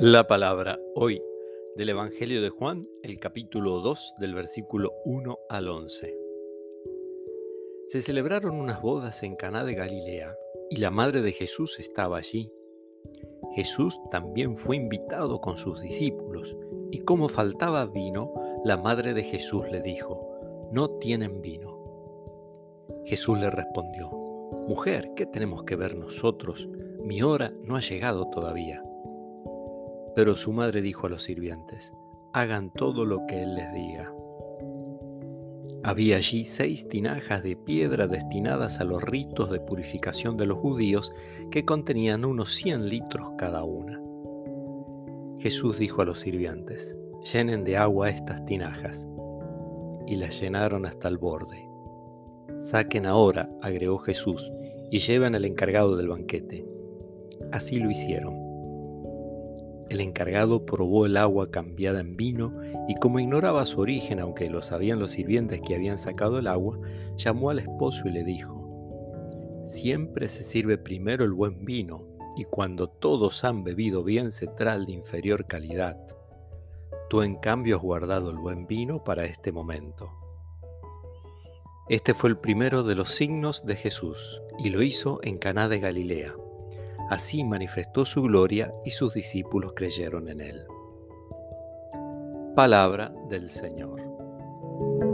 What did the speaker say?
La palabra hoy del Evangelio de Juan, el capítulo 2 del versículo 1 al 11. Se celebraron unas bodas en Caná de Galilea y la madre de Jesús estaba allí. Jesús también fue invitado con sus discípulos y como faltaba vino, la madre de Jesús le dijo, no tienen vino. Jesús le respondió, Mujer, ¿qué tenemos que ver nosotros? Mi hora no ha llegado todavía. Pero su madre dijo a los sirvientes, hagan todo lo que él les diga. Había allí seis tinajas de piedra destinadas a los ritos de purificación de los judíos que contenían unos 100 litros cada una. Jesús dijo a los sirvientes, llenen de agua estas tinajas. Y las llenaron hasta el borde. Saquen ahora, agregó Jesús, y lleven al encargado del banquete. Así lo hicieron. El encargado probó el agua cambiada en vino y como ignoraba su origen, aunque lo sabían los sirvientes que habían sacado el agua, llamó al esposo y le dijo, Siempre se sirve primero el buen vino y cuando todos han bebido bien se trae de inferior calidad. Tú en cambio has guardado el buen vino para este momento. Este fue el primero de los signos de Jesús y lo hizo en Caná de Galilea Así manifestó su gloria y sus discípulos creyeron en él. Palabra del Señor.